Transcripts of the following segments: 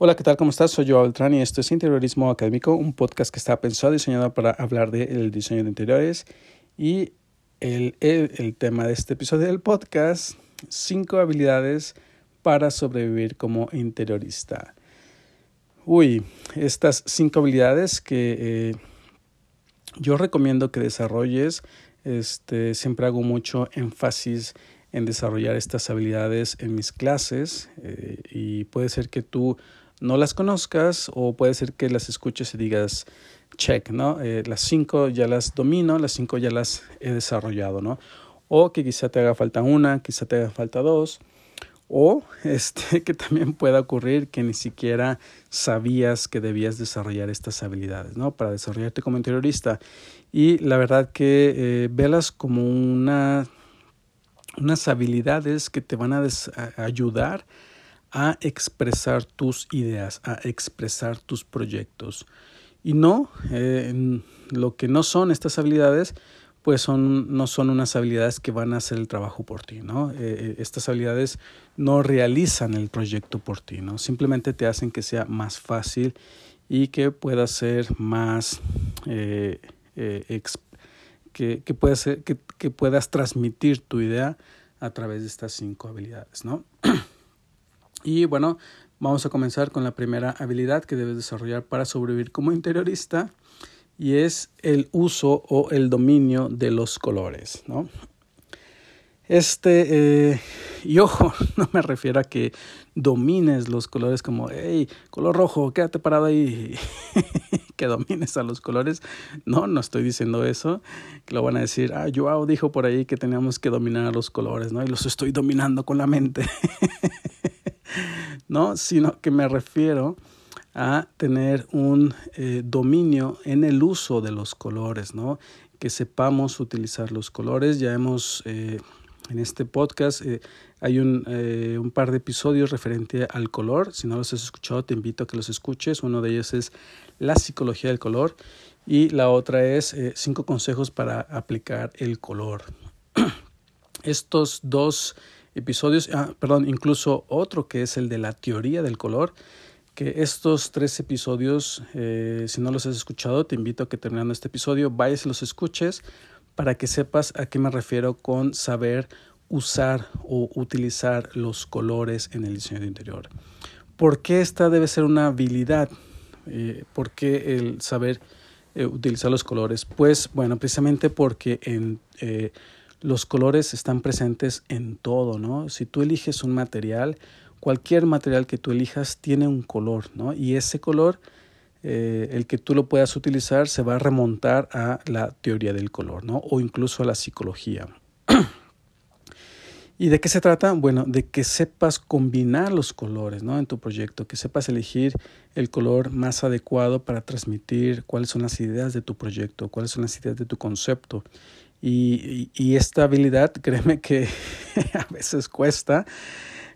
Hola, ¿qué tal? ¿Cómo estás? Soy Joao Beltrán y esto es Interiorismo Académico, un podcast que está pensado y diseñado para hablar del diseño de interiores. Y el, el, el, tema de este episodio del podcast, cinco habilidades para sobrevivir como interiorista. Uy, estas cinco habilidades que eh, yo recomiendo que desarrolles, este, siempre hago mucho énfasis en desarrollar estas habilidades en mis clases eh, y puede ser que tú no las conozcas o puede ser que las escuches y digas, check, ¿no? Eh, las cinco ya las domino, las cinco ya las he desarrollado, ¿no? O que quizá te haga falta una, quizá te haga falta dos, o este, que también pueda ocurrir que ni siquiera sabías que debías desarrollar estas habilidades, ¿no? Para desarrollarte como interiorista. Y la verdad que eh, velas como una, unas habilidades que te van a, a ayudar a expresar tus ideas, a expresar tus proyectos. Y no, eh, lo que no son estas habilidades, pues son, no son unas habilidades que van a hacer el trabajo por ti, ¿no? Eh, eh, estas habilidades no realizan el proyecto por ti, ¿no? Simplemente te hacen que sea más fácil y que pueda ser más, que, que, pueda ser, que, que puedas transmitir tu idea a través de estas cinco habilidades, ¿no? Y bueno, vamos a comenzar con la primera habilidad que debes desarrollar para sobrevivir como interiorista y es el uso o el dominio de los colores, ¿no? Este, eh, y ojo, no me refiero a que domines los colores como, hey, color rojo, quédate parado ahí, que domines a los colores. No, no estoy diciendo eso, que lo van a decir, ah, Joao dijo por ahí que teníamos que dominar a los colores, ¿no? Y los estoy dominando con la mente. ¿no? Sino que me refiero a tener un eh, dominio en el uso de los colores, ¿no? Que sepamos utilizar los colores. Ya hemos, eh, en este podcast, eh, hay un, un, par de episodios referente al color. Si no los has escuchado, te invito a que los escuches. Uno de ellos es la psicología del color y la otra es cinco consejos para aplicar el color. Estos dos episodios, ah, perdón, incluso otro que es el de la teoría del color, que estos tres episodios, eh, si no los has escuchado, te invito a que terminando este episodio vayas y los escuches para que sepas a qué me refiero con saber usar o utilizar los colores en el diseño de interior. ¿Por qué esta debe ser una habilidad? Eh, ¿Por qué el saber eh, utilizar los colores? Pues bueno, precisamente porque en los colores están presentes en todo, ¿no? Si tú eliges un material, cualquier material que tú elijas tiene un color, ¿no? Y ese color, eh, el que tú lo puedas utilizar, se va a remontar a la teoría del color, ¿no? O incluso a la psicología. ¿Y de qué se trata? Bueno, de que sepas combinar los colores ¿no? en tu proyecto, que sepas elegir el color más adecuado para transmitir cuáles son las ideas de tu proyecto, cuáles son las ideas de tu concepto. Y, y, esta habilidad, créeme que a veces cuesta.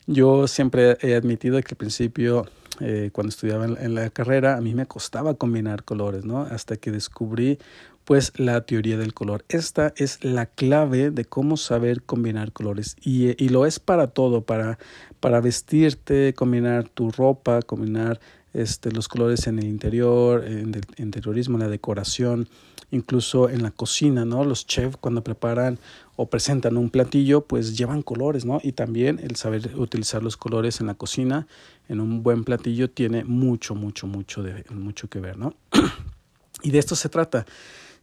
Yo siempre he admitido que al principio, eh, cuando estudiaba en, en, la carrera, a mí me costaba combinar colores, ¿no? Hasta que descubrí, pues, la teoría del color. Esta es la clave de cómo saber combinar colores. Y, y lo es para todo, para, para vestirte, combinar tu ropa, combinar este, los colores en el interior, en el interiorismo, en la decoración, incluso en la cocina, ¿no? Los chefs cuando preparan o presentan un platillo, pues llevan colores, ¿no? Y también el saber utilizar los colores en la cocina, en un buen platillo, tiene mucho, mucho, mucho, de, mucho que ver, ¿no? y de esto se trata.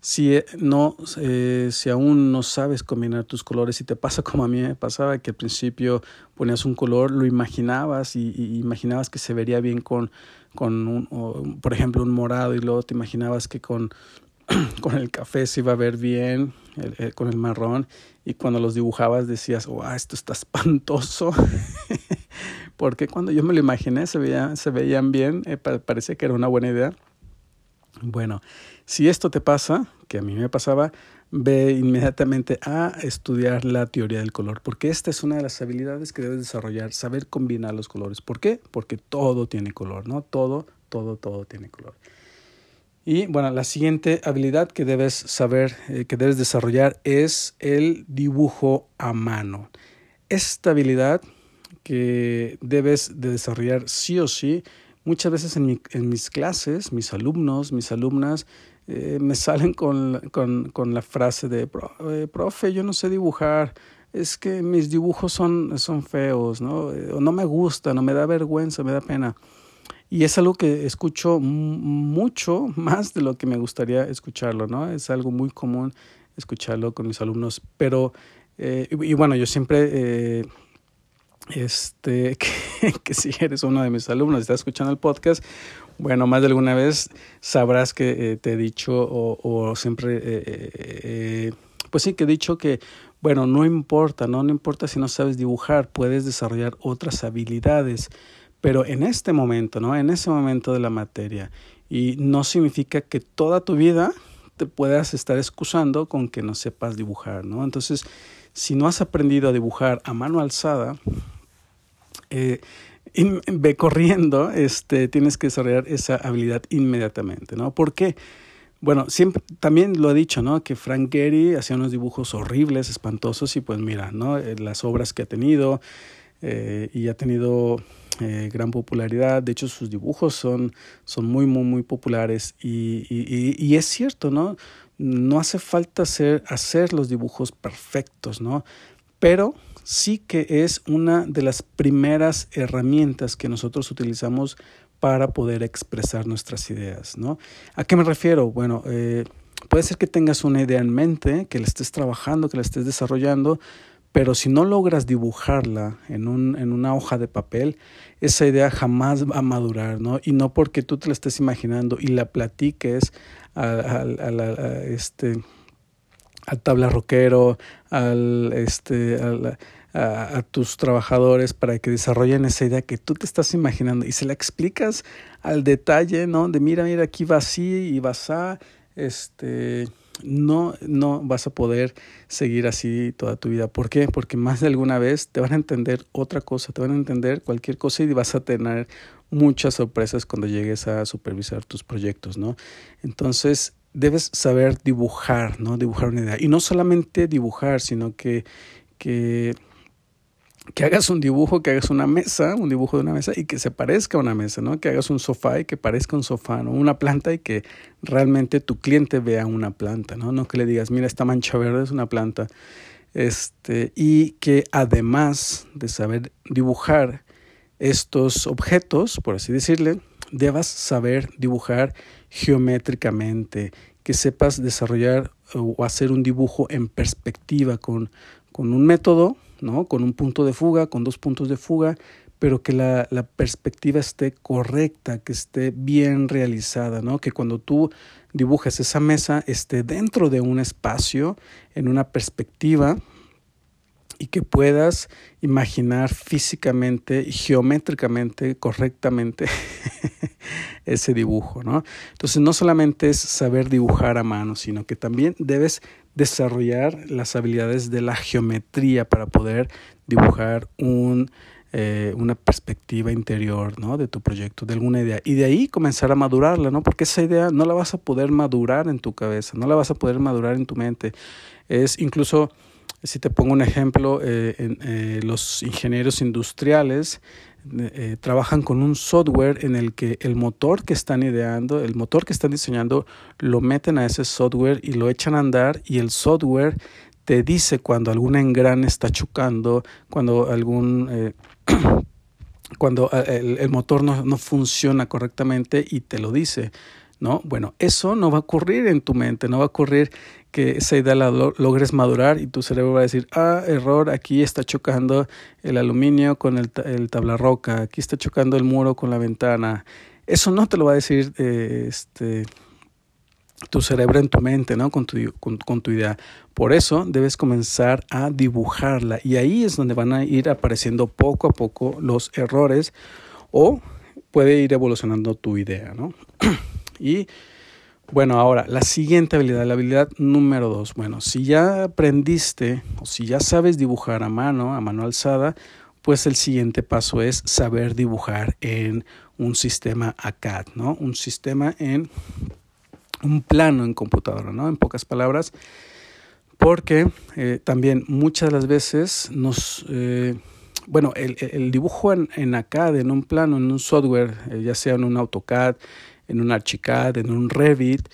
Si, no, eh, si aún no sabes combinar tus colores y te pasa como a mí me pasaba, que al principio ponías un color, lo imaginabas y, imaginabas que se vería bien con, con un, o, por ejemplo, un morado y luego te imaginabas que con con el café se iba a ver bien, el, con el marrón, y cuando los dibujabas decías, wow, esto está espantoso, porque cuando yo me lo imaginé se, veía, se veían bien, eh, parecía que era una buena idea. Bueno, si esto te pasa, que a mí me pasaba, ve inmediatamente a estudiar la teoría del color, porque esta es una de las habilidades que debes desarrollar, saber combinar los colores. ¿Por qué? Porque todo tiene color, ¿no? Todo, todo, todo tiene color. Y bueno, la siguiente habilidad que debes saber, eh, que debes desarrollar es el dibujo a mano. Esta habilidad que debes de desarrollar sí o sí muchas veces en, mi, en mis clases, mis alumnos, mis alumnas, eh, me salen con, con, la frase de, eh, profe, yo no sé dibujar, es que mis dibujos son, son feos, ¿no? Eh, o no me gustan, no me da vergüenza, me da pena. Y es algo que escucho mucho más de lo que me gustaría escucharlo, ¿no? Es algo muy común escucharlo con mis alumnos, pero, y, bueno, yo siempre este, que, si eres uno de mis alumnos y estás escuchando el podcast, bueno, más de alguna vez sabrás que eh, te he dicho o, o siempre, eh, eh, pues sí, que he dicho que, bueno, no importa, ¿no? no importa si no sabes dibujar, puedes desarrollar otras habilidades, pero en este momento, ¿no? En ese momento de la materia, y no significa que toda tu vida te puedas estar excusando con que no sepas dibujar, ¿no? Entonces, si no has aprendido a dibujar a mano alzada, eh, ve corriendo, este, tienes que desarrollar esa habilidad inmediatamente, ¿no? ¿Por qué? Bueno, siempre, también lo he dicho, ¿no? Que Frank Gehry hacía unos dibujos horribles, espantosos, y pues mira, ¿no? Eh, las obras que ha tenido, eh, y ha tenido eh, gran popularidad. De hecho, sus dibujos son, son muy, muy, muy populares. Y, y, y, es cierto, ¿no? No hace falta hacer, hacer los dibujos perfectos, ¿no? Pero sí que es una de las primeras herramientas que nosotros utilizamos para poder expresar nuestras ideas, ¿no? ¿A qué me refiero? Bueno, eh, puede ser que tengas una idea en mente, que la estés trabajando, que la estés desarrollando, pero si no logras dibujarla en, un, en una hoja de papel, esa idea jamás va a madurar, ¿no? Y no porque tú te la estés imaginando y la platiques a, a, este, al tabla roquero, al, este, al, a, tus trabajadores para que desarrollen esa idea que tú te estás imaginando y se la explicas al detalle, ¿no? De mira, mira, aquí va así y vas a, este, no, no vas a poder seguir así toda tu vida. ¿Por qué? Porque más de alguna vez te van a entender otra cosa, te van a entender cualquier cosa y vas a tener muchas sorpresas cuando llegues a supervisar tus proyectos, ¿no? Entonces, debes saber dibujar, ¿no? Dibujar una idea. Y no solamente dibujar, sino que que hagas un dibujo, que hagas una mesa, un dibujo de una mesa y que se parezca a una mesa, ¿no? Que hagas un sofá y que parezca un sofá, ¿no? Una planta y que realmente tu cliente vea una planta, ¿no? No que le digas, mira, esta mancha verde es una planta. Este, y que además de saber dibujar estos objetos, por así decirle, debas saber dibujar geométricamente, que sepas desarrollar o hacer un dibujo en perspectiva con, con un método ¿no? Con un punto de fuga, con dos puntos de fuga, pero que la, la, perspectiva esté correcta, que esté bien realizada, ¿no? Que cuando tú dibujes esa mesa esté dentro de un espacio, en una perspectiva, y que puedas imaginar físicamente geométricamente correctamente ese dibujo, ¿no? Entonces no solamente es saber dibujar a mano, sino que también debes desarrollar las habilidades de la geometría para poder dibujar un, eh, una perspectiva interior ¿no? de tu proyecto, de alguna idea. Y de ahí comenzar a madurarla, ¿no? porque esa idea no la vas a poder madurar en tu cabeza, no la vas a poder madurar en tu mente. Es incluso, si te pongo un ejemplo, eh, en, eh, los ingenieros industriales eh, trabajan con un software en el que el motor que están ideando, el motor que están diseñando, lo meten a ese software y lo echan a andar y el software te dice cuando algún engrane está chocando, cuando algún... Eh, cuando eh, el, el motor no, no, funciona correctamente y te lo dice. ¿no? Bueno, eso no va a ocurrir en tu mente, no va a ocurrir que esa idea la logres madurar y tu cerebro va a decir, ah, error, aquí está chocando el aluminio con el, el tabla roca, aquí está chocando el muro con la ventana. Eso no te lo va a decir eh, este, tu cerebro en tu mente, ¿no? Con tu, con, con tu idea. Por eso debes comenzar a dibujarla y ahí es donde van a ir apareciendo poco a poco los errores o puede ir evolucionando tu idea, ¿no? y bueno, ahora, la siguiente habilidad, la habilidad número dos. Bueno, si ya aprendiste o si ya sabes dibujar a mano, a mano alzada, pues el siguiente paso es saber dibujar en un sistema ACAD, ¿no? Un sistema en un plano en computadora, ¿no? En pocas palabras, porque eh, también muchas de las veces nos, eh, bueno, el, dibujo en, en, ACAD, en un plano, en un software, eh, ya sea en un AutoCAD, en un Archicad, en un Revit,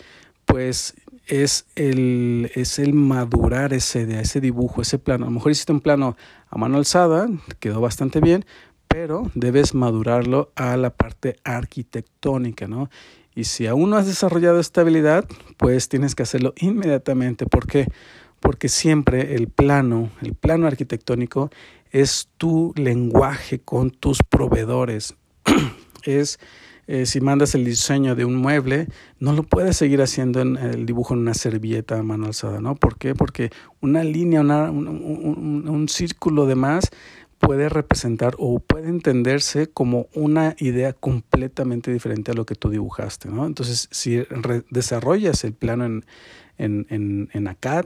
pues es el, es el madurar ese, ese dibujo, ese plano. A lo mejor hiciste un plano a mano alzada, quedó bastante bien, pero debes madurarlo a la parte arquitectónica, ¿no? Y si aún no has desarrollado esta habilidad, pues tienes que hacerlo inmediatamente. ¿Por qué? Porque siempre el plano, el plano arquitectónico es tu lenguaje con tus proveedores. es eh, si mandas el diseño de un mueble, no lo puedes seguir haciendo en el dibujo en una servilleta a mano alzada, ¿no? ¿Por qué? Porque una línea, una, un, un, círculo de más puede representar o puede entenderse como una idea completamente diferente a lo que tú dibujaste, ¿no? Entonces, si desarrollas el plano en, en, en, en ACAD,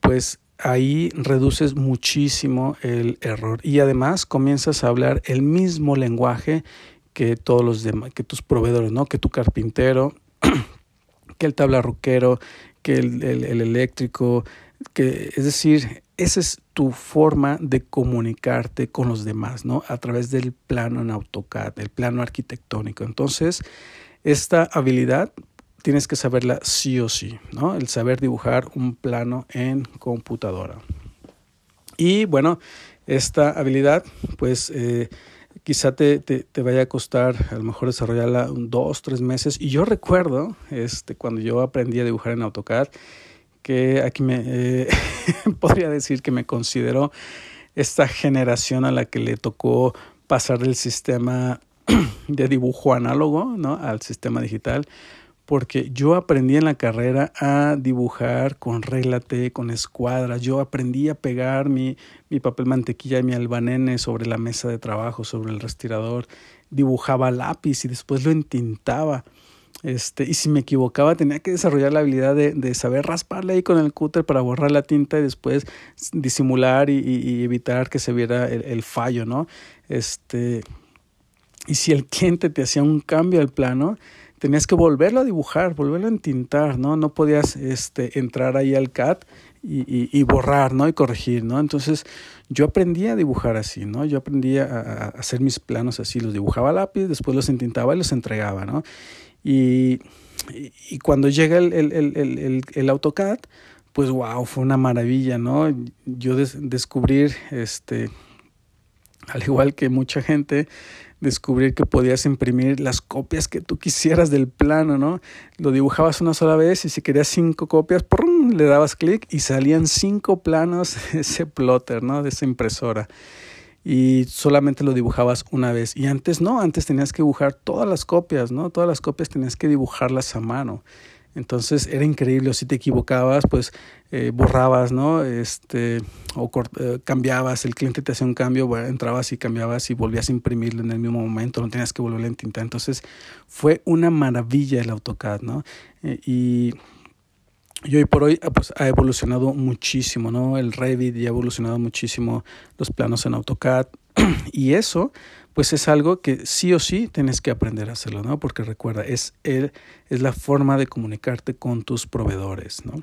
pues ahí reduces muchísimo el error y además comienzas a hablar el mismo lenguaje que todos los demás, que tus proveedores, ¿no? Que tu carpintero, que el tablarroquero, que el, el, el eléctrico, que es decir, esa es tu forma de comunicarte con los demás, ¿no? A través del plano en AutoCAD, el plano arquitectónico. Entonces, esta habilidad tienes que saberla sí o sí, ¿no? El saber dibujar un plano en computadora. Y bueno, esta habilidad, pues eh, quizá te, te, te, vaya a costar a lo mejor desarrollarla dos, tres meses. Y yo recuerdo, este, cuando yo aprendí a dibujar en AutoCAD, que aquí me eh, podría decir que me considero esta generación a la que le tocó pasar del sistema de dibujo análogo ¿no? al sistema digital, porque yo aprendí en la carrera a dibujar con regla T, con escuadras, yo aprendí a pegar mi, mi papel mantequilla y mi albanene sobre la mesa de trabajo, sobre el respirador, dibujaba lápiz y después lo entintaba. Este, y si me equivocaba, tenía que desarrollar la habilidad de, de saber rasparle ahí con el cúter para borrar la tinta y después disimular y, y, evitar que se viera el, el, fallo, ¿no? Este, y si el cliente te hacía un cambio al plano, tenías que volverlo a dibujar, volverlo a entintar, ¿no? No podías este, entrar ahí al CAD y, y, y, borrar, ¿no? Y corregir, ¿no? Entonces yo aprendí a dibujar así, ¿no? Yo aprendí a, hacer mis planos así, los dibujaba a lápiz, después los entintaba y los entregaba, ¿no? Y, y cuando llega el, el, el, el, el AutoCAD, pues wow, fue una maravilla, ¿no? Yo des, descubrir, este, al igual que mucha gente, descubrir que podías imprimir las copias que tú quisieras del plano, ¿no? Lo dibujabas una sola vez y si querías cinco copias, ¡prum! le dabas clic y salían cinco planos de ese plotter, ¿no? De esa impresora y solamente lo dibujabas una vez. Y antes no, antes tenías que dibujar todas las copias, ¿no? Todas las copias tenías que dibujarlas a mano. Entonces era increíble, si te equivocabas, pues eh, borrabas, ¿no? Este, o eh, cambiabas, el cliente te hacía un cambio, bueno, entrabas y cambiabas y volvías a imprimirlo en el mismo momento, no tenías que volver a entintar. Entonces fue una maravilla el AutoCAD, ¿no? Eh, y y hoy por hoy pues, ha evolucionado muchísimo, ¿no? El Revit ya ha evolucionado muchísimo los planos en AutoCAD y eso pues es algo que sí o sí tienes que aprender a hacerlo, ¿no? Porque recuerda, es, el, es la forma de comunicarte con tus proveedores, ¿no?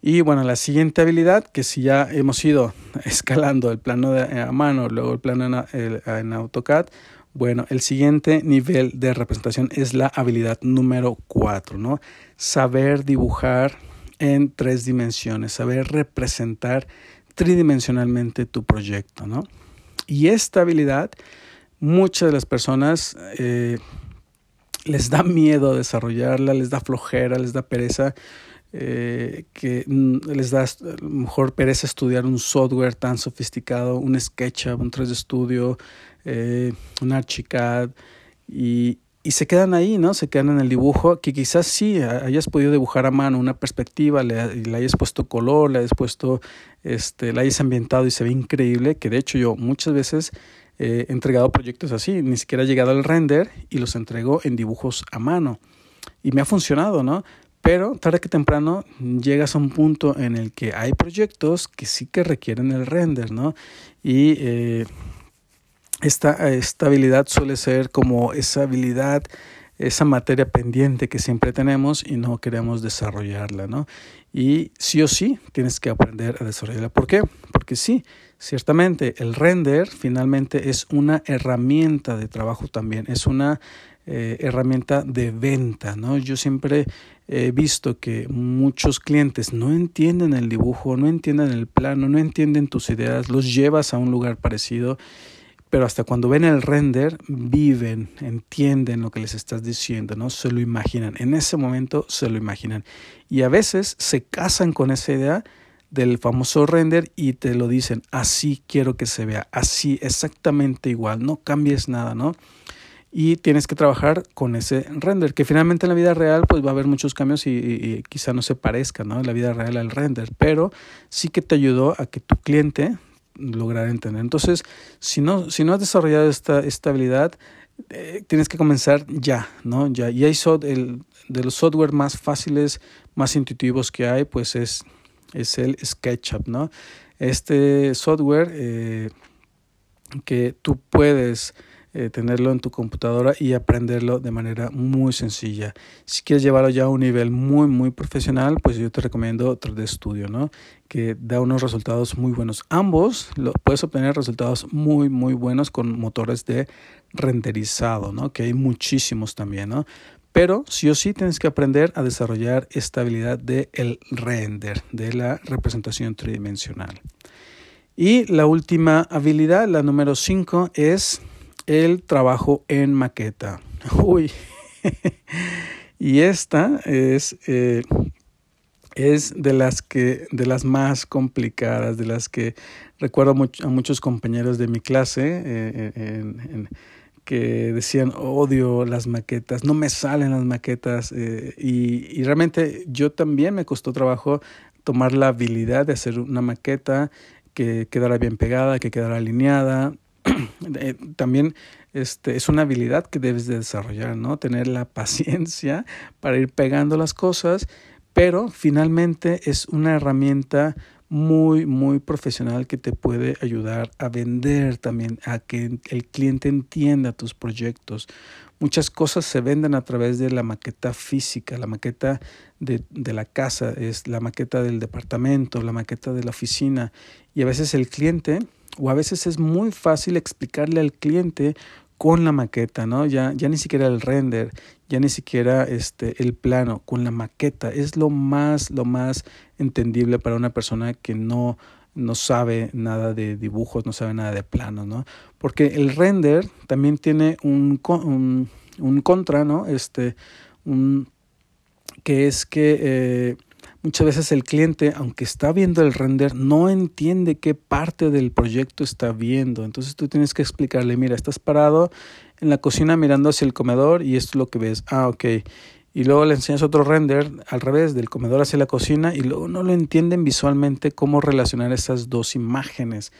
Y bueno, la siguiente habilidad, que si ya hemos ido escalando el plano de, a mano, luego el plano en, en AutoCAD, bueno, el siguiente nivel de representación es la habilidad número 4, ¿no? Saber dibujar en tres dimensiones, saber representar tridimensionalmente tu proyecto, ¿no? Y esta habilidad, muchas de las personas eh, les da miedo desarrollarla, les da flojera, les da pereza, eh, que les da mejor pereza estudiar un software tan sofisticado, un SketchUp, un 3D Studio, eh, un Archicad y se quedan ahí, ¿no? Se quedan en el dibujo, que quizás sí hayas podido dibujar a mano una perspectiva, le, le hayas puesto color, le hayas puesto, este, la hayas ambientado y se ve increíble, que de hecho yo muchas veces eh, he entregado proyectos así, ni siquiera he llegado al render y los entrego en dibujos a mano. Y me ha funcionado, ¿no? Pero tarde que temprano llegas a un punto en el que hay proyectos que sí que requieren el render, ¿no? Y eh, esta, esta habilidad suele ser como esa habilidad, esa materia pendiente que siempre tenemos y no queremos desarrollarla, ¿no? Y sí o sí tienes que aprender a desarrollarla. ¿Por qué? Porque sí, Ciertamente, el render finalmente es una herramienta de trabajo también, es una eh, herramienta de venta, ¿no? Yo siempre he visto que muchos clientes no entienden el dibujo, no entienden el plano, no entienden tus ideas, los llevas a un lugar parecido, pero hasta cuando ven el render, viven, entienden lo que les estás diciendo, ¿no? Se lo imaginan, en ese momento se lo imaginan. Y a veces se casan con esa idea del famoso render y te lo dicen, así quiero que se vea, así exactamente igual, no cambies nada, ¿no? Y tienes que trabajar con ese render, que finalmente en la vida real pues va a haber muchos cambios y, quizá no se parezca, ¿no? En la vida real al render, pero sí que te ayudó a que tu cliente lograra entender. Entonces, si no, si no has desarrollado esta, esta habilidad, eh, tienes que comenzar ya, ¿no? Ya. Y hay el, de los software más fáciles, más intuitivos que hay, pues es es el SketchUp, ¿no? Este software eh, que tú puedes eh, tenerlo en tu computadora y aprenderlo de manera muy sencilla. Si quieres llevarlo ya a un nivel muy, muy profesional, pues yo te recomiendo otro de estudio, ¿no? Que da unos resultados muy buenos. Ambos lo, puedes obtener resultados muy, muy buenos con motores de renderizado, ¿no? Que hay muchísimos también, ¿no? Pero sí o sí tienes que aprender a desarrollar esta habilidad de el render, de la representación tridimensional. Y la última habilidad, la número 5, es el trabajo en maqueta. Uy. y esta es, eh, es de las que de las más complicadas, de las que recuerdo a muchos compañeros de mi clase eh, en que decían odio las maquetas, no me salen las maquetas eh, y, realmente yo también me costó trabajo tomar la habilidad de hacer una maqueta que quedara bien pegada, que quedara alineada. Eh, también este, es una habilidad que debes de desarrollar, ¿no? Tener la paciencia para ir pegando las cosas, pero finalmente es una herramienta muy, muy profesional que te puede ayudar a vender también, a que el cliente entienda tus proyectos. Muchas cosas se venden a través de la maqueta física, la maqueta de, de la casa, es la maqueta del departamento, la maqueta de la oficina. Y a veces el cliente, o a veces es muy fácil explicarle al cliente con la maqueta, ¿no? Ya, ya ni siquiera el render, ya ni siquiera este, el plano, con la maqueta. Es lo más, lo más entendible para una persona que no, no sabe nada de dibujos, no sabe nada de planos, ¿no? Porque el render también tiene un, un, un contra, ¿no? Este, un, que es que eh, Muchas veces el cliente, aunque está viendo el render, no entiende qué parte del proyecto está viendo. Entonces tú tienes que explicarle, mira, estás parado en la cocina mirando hacia el comedor y esto es lo que ves. Ah, ok. Y luego le enseñas otro render al revés, del comedor hacia la cocina, y luego no lo entienden visualmente cómo relacionar esas dos imágenes.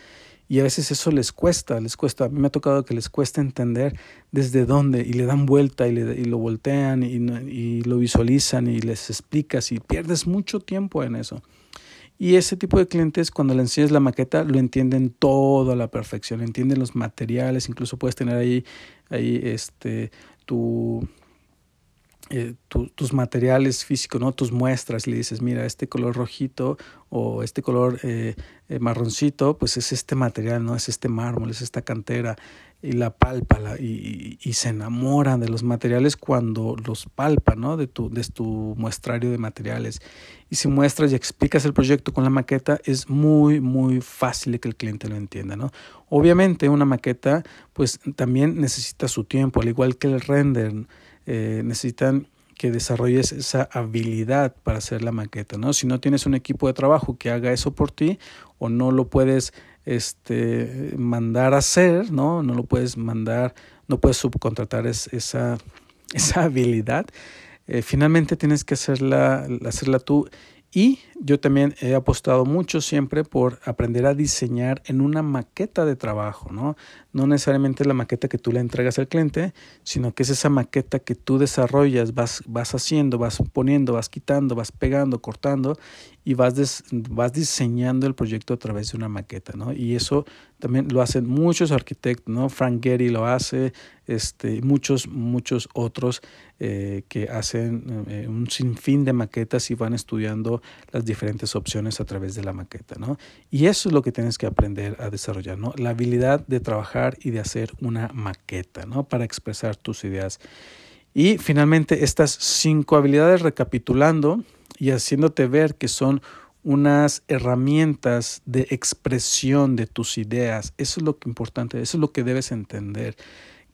Y a veces eso les cuesta, les cuesta. A mí me ha tocado que les cuesta entender desde dónde y le dan vuelta y, le, y lo voltean y, y, lo visualizan y les explicas y pierdes mucho tiempo en eso. Y ese tipo de clientes cuando le enseñas la maqueta lo entienden todo a la perfección, entienden los materiales, incluso puedes tener ahí, ahí este, tu eh, tus materiales físicos, ¿no? tus muestras, le dices, mira, este color rojito o este color eh, eh, marroncito, pues es este material, ¿no? es este mármol, es esta cantera, y la palpa y, se enamoran de los materiales cuando los palpa, ¿no? de, tu, de tu muestrario de materiales. Y si muestras y explicas el proyecto con la maqueta, es muy, muy fácil que el cliente lo entienda. ¿no? Obviamente una maqueta pues también necesita su tiempo, al igual que el render eh, necesitan que desarrolles esa habilidad para hacer la maqueta, ¿no? Si no tienes un equipo de trabajo que haga eso por ti o no lo puedes este, mandar a hacer, ¿no? No lo puedes mandar, no puedes subcontratar esa, esa habilidad, eh, finalmente tienes que hacerla, hacerla tú y yo también he apostado mucho siempre por aprender a diseñar en una maqueta de trabajo, ¿no? No necesariamente la maqueta que tú le entregas al cliente, sino que es esa maqueta que tú desarrollas, vas, vas haciendo, vas poniendo, vas quitando, vas pegando, cortando y vas, vas diseñando el proyecto a través de una maqueta, ¿no? Y eso también lo hacen muchos arquitectos, ¿no? Frank Gehry lo hace, este, muchos, muchos otros eh, que hacen eh, un sinfín de maquetas y van estudiando las diferentes opciones a través de la maqueta, ¿no? Y eso es lo que tienes que aprender a desarrollar, ¿no? La habilidad de trabajar y de hacer una maqueta, ¿no? Para expresar tus ideas. Y finalmente, estas cinco habilidades, recapitulando y haciéndote ver que son unas herramientas de expresión de tus ideas. Eso es lo que importante, eso es lo que debes entender.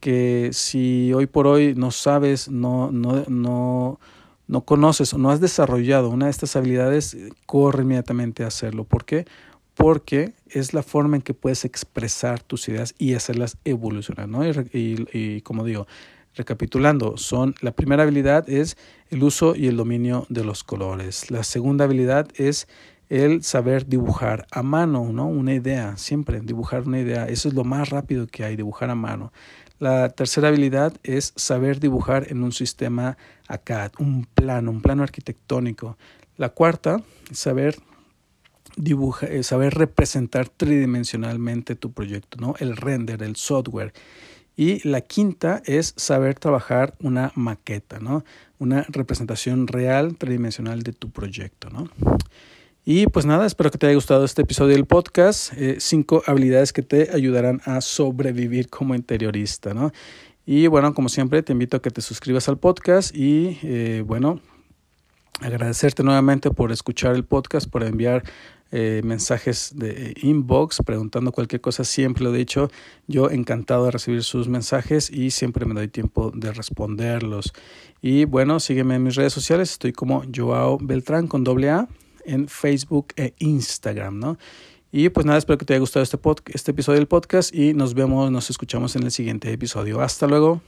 Que si hoy por hoy no sabes, no, no, no, no conoces o no has desarrollado una de estas habilidades, corre inmediatamente a hacerlo. ¿Por qué? Porque es la forma en que puedes expresar tus ideas y hacerlas evolucionar, ¿no? Y, como digo, Recapitulando, son la primera habilidad es el uso y el dominio de los colores. La segunda habilidad es el saber dibujar a mano, ¿no? Una idea, siempre dibujar una idea. Eso es lo más rápido que hay, dibujar a mano. La tercera habilidad es saber dibujar en un sistema ACAD, un plano, un plano arquitectónico. La cuarta, saber dibujar, eh, saber representar tridimensionalmente tu proyecto, ¿no? El render, el software. Y la quinta es saber trabajar una maqueta, ¿no? Una representación real, tridimensional de tu proyecto, ¿no? Y pues nada, espero que te haya gustado este episodio del podcast. Eh, cinco habilidades que te ayudarán a sobrevivir como interiorista, ¿no? Y bueno, como siempre, te invito a que te suscribas al podcast y eh, bueno, agradecerte nuevamente por escuchar el podcast, por enviar eh, mensajes de inbox preguntando cualquier cosa, siempre lo he dicho, yo encantado de recibir sus mensajes y siempre me doy tiempo de responderlos. Y bueno, sígueme en mis redes sociales, estoy como Joao Beltrán con doble A en Facebook e Instagram, ¿no? Y pues nada, espero que te haya gustado este, este episodio del podcast y nos vemos, nos escuchamos en el siguiente episodio. Hasta luego.